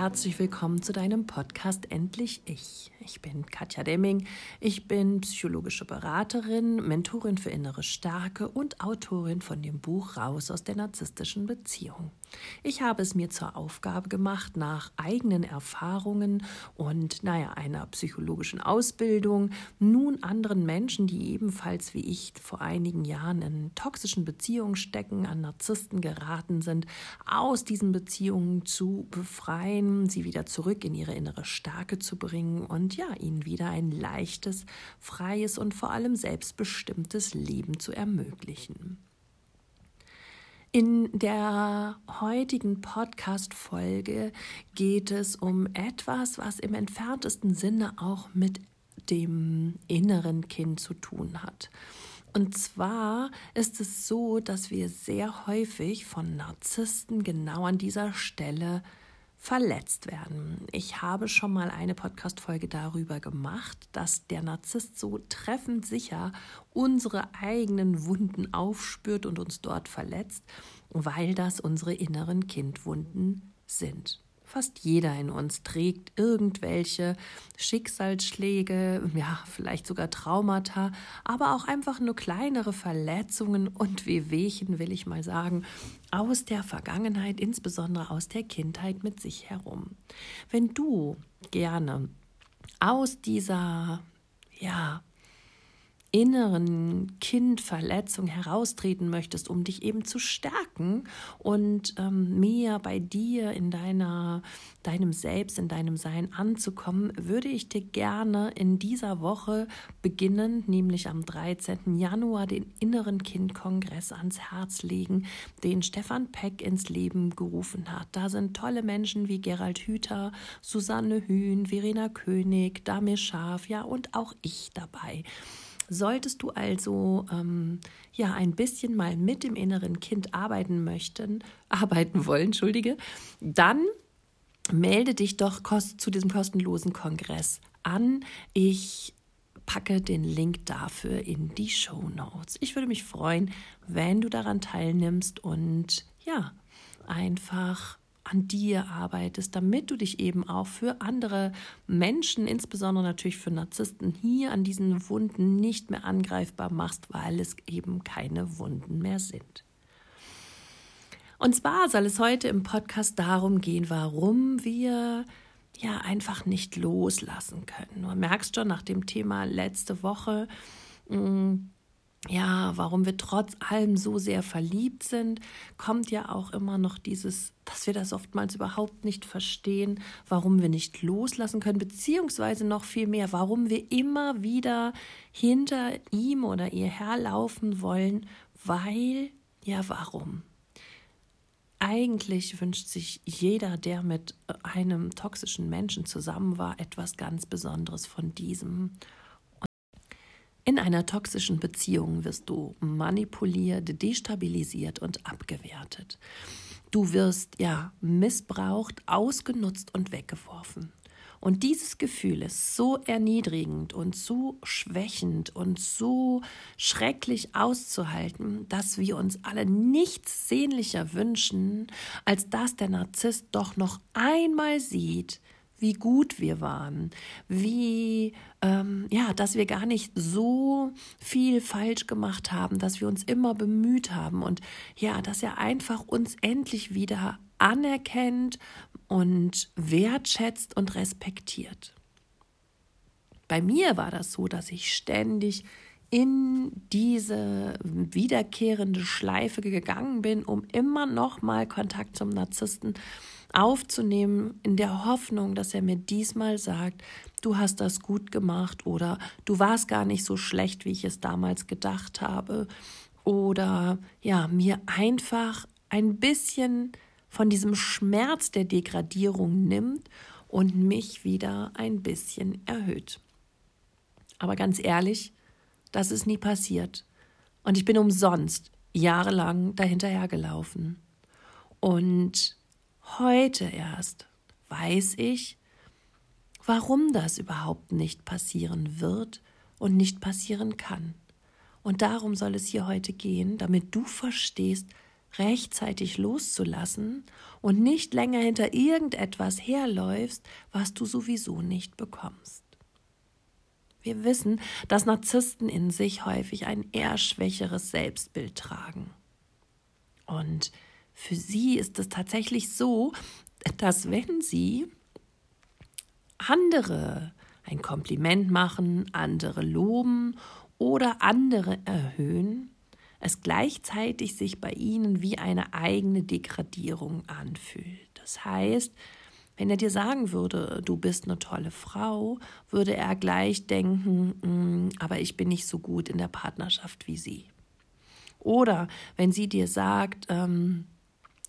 herzlich willkommen zu deinem Podcast Endlich Ich. Ich bin Katja Demming. Ich bin psychologische Beraterin, Mentorin für innere Stärke und Autorin von dem Buch Raus aus der narzisstischen Beziehung. Ich habe es mir zur Aufgabe gemacht, nach eigenen Erfahrungen und naja, einer psychologischen Ausbildung nun anderen Menschen, die ebenfalls wie ich vor einigen Jahren in toxischen Beziehungen stecken, an Narzissten geraten sind, aus diesen Beziehungen zu befreien, sie wieder zurück in ihre innere Stärke zu bringen und ja, ihnen wieder ein leichtes, freies und vor allem selbstbestimmtes Leben zu ermöglichen. In der heutigen Podcast-Folge geht es um etwas, was im entferntesten Sinne auch mit dem inneren Kind zu tun hat. Und zwar ist es so, dass wir sehr häufig von Narzissten genau an dieser Stelle verletzt werden. Ich habe schon mal eine Podcast-Folge darüber gemacht, dass der Narzisst so treffend sicher unsere eigenen Wunden aufspürt und uns dort verletzt, weil das unsere inneren Kindwunden sind. Fast jeder in uns trägt irgendwelche Schicksalsschläge, ja, vielleicht sogar Traumata, aber auch einfach nur kleinere Verletzungen und Wehwehchen, will ich mal sagen, aus der Vergangenheit, insbesondere aus der Kindheit mit sich herum. Wenn du gerne aus dieser, ja, inneren Kindverletzung heraustreten möchtest, um dich eben zu stärken und ähm, mehr bei dir in deiner, deinem Selbst, in deinem Sein anzukommen, würde ich dir gerne in dieser Woche beginnen, nämlich am 13. Januar, den Inneren Kindkongress ans Herz legen, den Stefan Peck ins Leben gerufen hat. Da sind tolle Menschen wie Gerald Hüther, Susanne Hühn, Verena König, Damir Schaf, ja und auch ich dabei. Solltest du also ähm, ja ein bisschen mal mit dem inneren Kind arbeiten möchten, arbeiten wollen, entschuldige, dann melde dich doch zu diesem kostenlosen Kongress an. Ich packe den Link dafür in die Show Notes. Ich würde mich freuen, wenn du daran teilnimmst und ja, einfach an dir arbeitest, damit du dich eben auch für andere Menschen, insbesondere natürlich für Narzissten, hier an diesen Wunden nicht mehr angreifbar machst, weil es eben keine Wunden mehr sind. Und zwar soll es heute im Podcast darum gehen, warum wir ja einfach nicht loslassen können. Du merkst schon nach dem Thema letzte Woche, mh, mm, ja, warum wir trotz allem so sehr verliebt sind, kommt ja auch immer noch dieses, dass wir das oftmals überhaupt nicht verstehen, warum wir nicht loslassen können, beziehungsweise noch viel mehr, warum wir immer wieder hinter ihm oder ihr herlaufen wollen, weil, ja, warum? Eigentlich wünscht sich jeder, der mit einem toxischen Menschen zusammen war, etwas ganz Besonderes von diesem. In einer toxischen Beziehung wirst du manipuliert, destabilisiert und abgewertet. Du wirst ja missbraucht, ausgenutzt und weggeworfen. Und dieses Gefühl ist so erniedrigend und so schwächend und so schrecklich auszuhalten, dass wir uns alle nichts sehnlicher wünschen, als dass der Narzisst doch noch einmal sieht, wie gut wir waren, wie ähm, ja, dass wir gar nicht so viel falsch gemacht haben, dass wir uns immer bemüht haben und ja, dass er einfach uns endlich wieder anerkennt und wertschätzt und respektiert. Bei mir war das so, dass ich ständig in diese wiederkehrende Schleife gegangen bin, um immer noch mal Kontakt zum Narzissten aufzunehmen, in der Hoffnung, dass er mir diesmal sagt, du hast das gut gemacht oder du warst gar nicht so schlecht, wie ich es damals gedacht habe oder ja, mir einfach ein bisschen von diesem Schmerz der Degradierung nimmt und mich wieder ein bisschen erhöht. Aber ganz ehrlich, das ist nie passiert. Und ich bin umsonst jahrelang dahinterhergelaufen. Und Heute erst weiß ich, warum das überhaupt nicht passieren wird und nicht passieren kann. Und darum soll es hier heute gehen, damit du verstehst, rechtzeitig loszulassen und nicht länger hinter irgendetwas herläufst, was du sowieso nicht bekommst. Wir wissen, dass Narzissten in sich häufig ein eher schwächeres Selbstbild tragen. Und für sie ist es tatsächlich so, dass wenn sie andere ein Kompliment machen, andere loben oder andere erhöhen, es gleichzeitig sich bei ihnen wie eine eigene Degradierung anfühlt. Das heißt, wenn er dir sagen würde, du bist eine tolle Frau, würde er gleich denken, mm, aber ich bin nicht so gut in der Partnerschaft wie sie. Oder wenn sie dir sagt, ähm,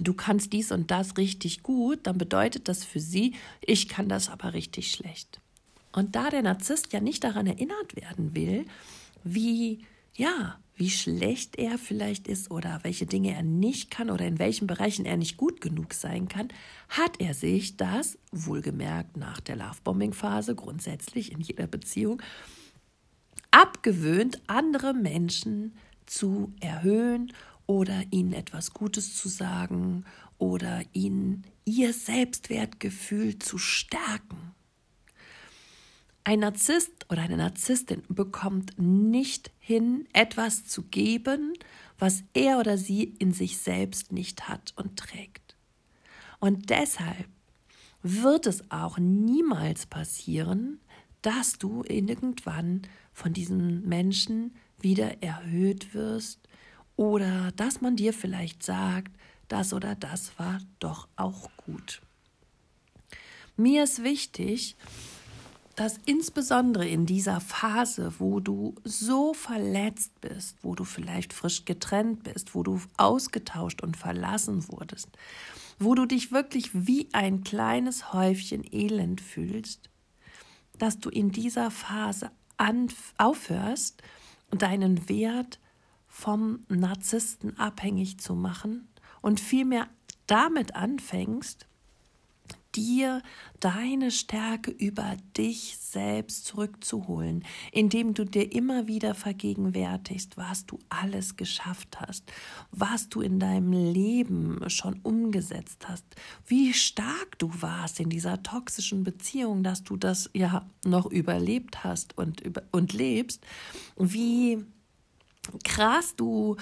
du kannst dies und das richtig gut, dann bedeutet das für sie, ich kann das aber richtig schlecht. Und da der Narzisst ja nicht daran erinnert werden will, wie, ja, wie schlecht er vielleicht ist oder welche Dinge er nicht kann oder in welchen Bereichen er nicht gut genug sein kann, hat er sich das, wohlgemerkt nach der Lovebombing-Phase, grundsätzlich in jeder Beziehung, abgewöhnt, andere Menschen zu erhöhen oder ihnen etwas Gutes zu sagen oder ihnen ihr Selbstwertgefühl zu stärken. Ein Narzisst oder eine Narzisstin bekommt nicht hin, etwas zu geben, was er oder sie in sich selbst nicht hat und trägt. Und deshalb wird es auch niemals passieren, dass du irgendwann von diesen Menschen wieder erhöht wirst oder dass man dir vielleicht sagt, das oder das war doch auch gut. Mir ist wichtig, dass insbesondere in dieser Phase, wo du so verletzt bist, wo du vielleicht frisch getrennt bist, wo du ausgetauscht und verlassen wurdest, wo du dich wirklich wie ein kleines Häufchen Elend fühlst, dass du in dieser Phase aufhörst, deinen Wert vom Narzissten abhängig zu machen und vielmehr damit anfängst, dir deine Stärke über dich selbst zurückzuholen, indem du dir immer wieder vergegenwärtigst, was du alles geschafft hast, was du in deinem Leben schon umgesetzt hast, wie stark du warst in dieser toxischen Beziehung, dass du das ja noch überlebt hast und, über, und lebst, wie krass du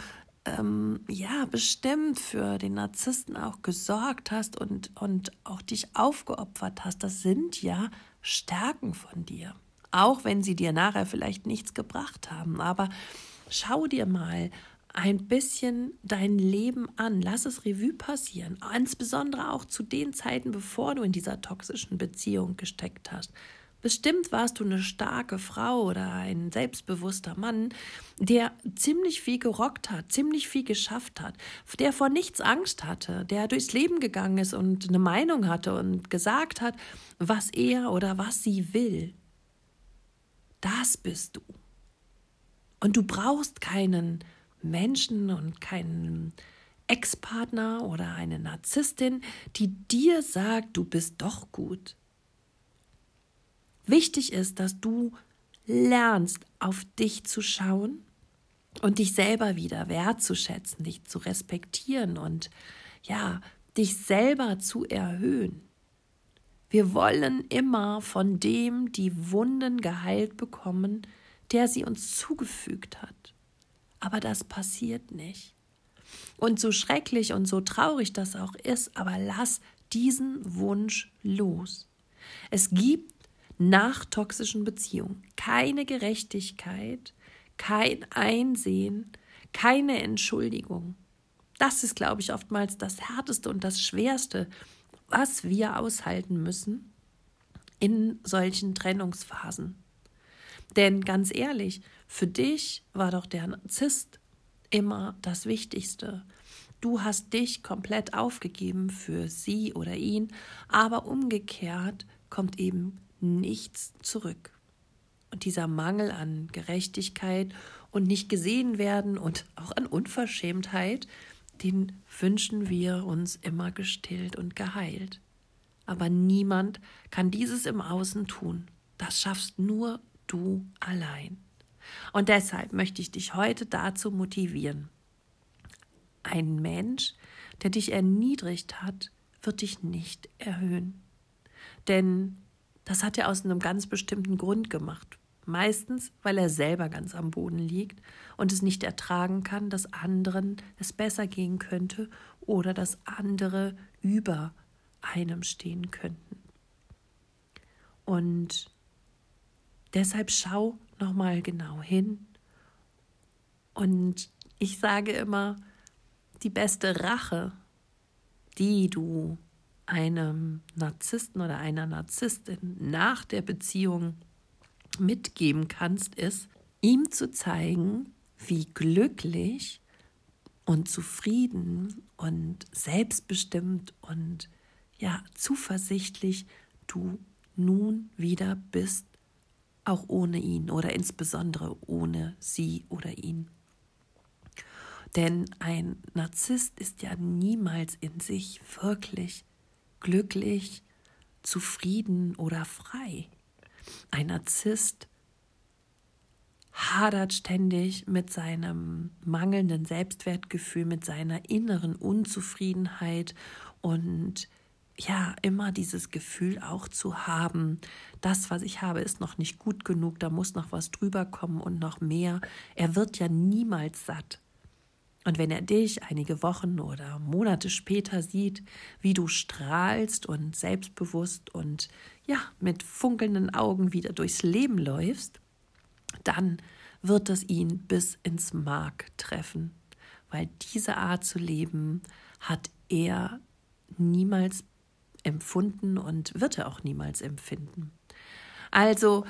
ähm, ja bestimmt für den Narzissten auch gesorgt hast und, und auch dich aufgeopfert hast, das sind ja Stärken von dir. Auch wenn sie dir nachher vielleicht nichts gebracht haben. Aber schau dir mal ein bisschen dein Leben an. Lass es Revue passieren. Insbesondere auch zu den Zeiten, bevor du in dieser toxischen Beziehung gesteckt hast. Bestimmt warst du eine starke Frau oder ein selbstbewusster Mann, der ziemlich viel gerockt hat, ziemlich viel geschafft hat, der vor nichts Angst hatte, der durchs Leben gegangen ist und eine Meinung hatte und gesagt hat, was er oder was sie will. Das bist du. Und du brauchst keinen Menschen und keinen Ex-Partner oder eine Narzisstin, die dir sagt, du bist doch gut. Wichtig ist, dass du lernst, auf dich zu schauen und dich selber wieder wertzuschätzen, dich zu respektieren und ja, dich selber zu erhöhen. Wir wollen immer von dem die Wunden geheilt bekommen, der sie uns zugefügt hat. Aber das passiert nicht. Und so schrecklich und so traurig das auch ist, aber lass diesen Wunsch los. Es gibt nach toxischen Beziehungen. Keine Gerechtigkeit, kein Einsehen, keine Entschuldigung. Das ist, glaube ich, oftmals das Härteste und das Schwerste, was wir aushalten müssen in solchen Trennungsphasen. Denn ganz ehrlich, für dich war doch der Narzisst immer das Wichtigste. Du hast dich komplett aufgegeben für sie oder ihn, aber umgekehrt kommt eben nichts zurück. Und dieser Mangel an Gerechtigkeit und nicht gesehen werden und auch an Unverschämtheit, den wünschen wir uns immer gestillt und geheilt. Aber niemand kann dieses im Außen tun. Das schaffst nur du allein. Und deshalb möchte ich dich heute dazu motivieren, Ein Mensch, der dich erniedrigt hat, wird dich nicht erhöhen. Denn das hat er aus einem ganz bestimmten Grund gemacht. Meistens, weil er selber ganz am Boden liegt und es nicht ertragen kann, dass anderen es besser gehen könnte oder dass andere über einem stehen könnten. Und deshalb schau nochmal genau hin. Und ich sage immer, die beste Rache, die du einem Narzissten oder einer Narzisstin nach der Beziehung mitgeben kannst, ist, ihm zu zeigen, wie glücklich und zufrieden und selbstbestimmt und ja, zuversichtlich du nun wieder bist, auch ohne ihn oder insbesondere ohne sie oder ihn. Denn ein Narzisst ist ja niemals in sich wirklich glücklich, zufrieden oder frei. Ein Narzisst hadert ständig mit seinem mangelnden Selbstwertgefühl, mit seiner inneren Unzufriedenheit und ja, immer dieses Gefühl auch zu haben, das, was ich habe, ist noch nicht gut genug, da muss noch was drüber kommen und noch mehr. Er wird ja niemals satt. Und wenn er dich einige Wochen oder Monate später sieht, wie du strahlst und selbstbewusst und ja, mit funkelnden Augen wieder durchs Leben läufst, dann wird es ihn bis ins Mark treffen, weil diese Art zu leben hat er niemals empfunden und wird er auch niemals empfinden. Also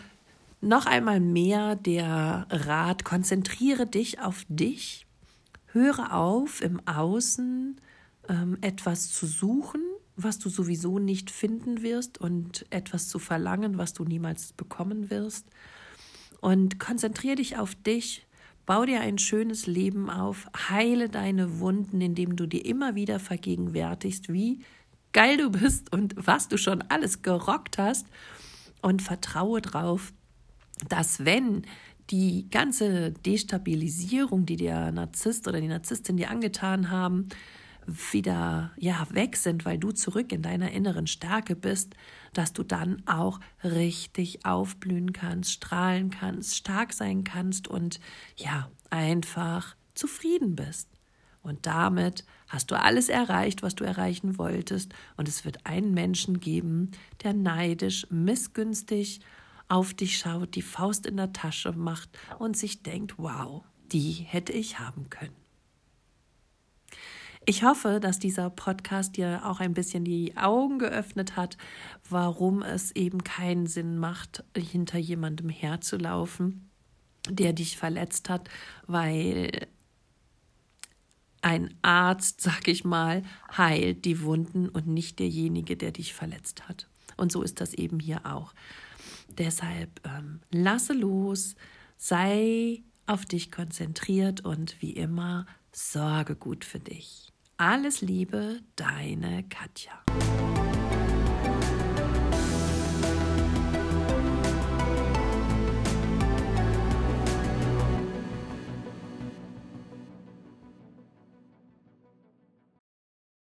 noch einmal mehr der Rat, konzentriere dich auf dich Höre auf, im Außen ähm, etwas zu suchen, was du sowieso nicht finden wirst und etwas zu verlangen, was du niemals bekommen wirst. Und konzentriere dich auf dich, bau dir ein schönes Leben auf, heile deine Wunden, indem du dir immer wieder vergegenwärtigst, wie geil du bist und was du schon alles gerockt hast. Und vertraue drauf, dass wenn die ganze Destabilisierung, die der Narzisst oder die Narzisstin dir angetan haben, wieder ja weg sind, weil du zurück in deiner inneren Stärke bist, dass du dann auch richtig aufblühen kannst, strahlen kannst, stark sein kannst und ja, einfach zufrieden bist. Und damit hast du alles erreicht, was du erreichen wolltest, und es wird einen Menschen geben, der neidisch, missgünstig auf dich schaut, die Faust in der Tasche macht und sich denkt, wow, die hätte ich haben können. Ich hoffe, dass dieser Podcast dir auch ein bisschen die Augen geöffnet hat, warum es eben keinen Sinn macht, hinter jemandem herzulaufen, der dich verletzt hat, weil ein Arzt, sag ich mal, heilt die Wunden und nicht derjenige, der dich verletzt hat. Und so ist das eben hier auch. Deshalb ähm, lasse los, sei auf dich konzentriert und wie immer sorge gut für dich. Alles Liebe, deine Katja.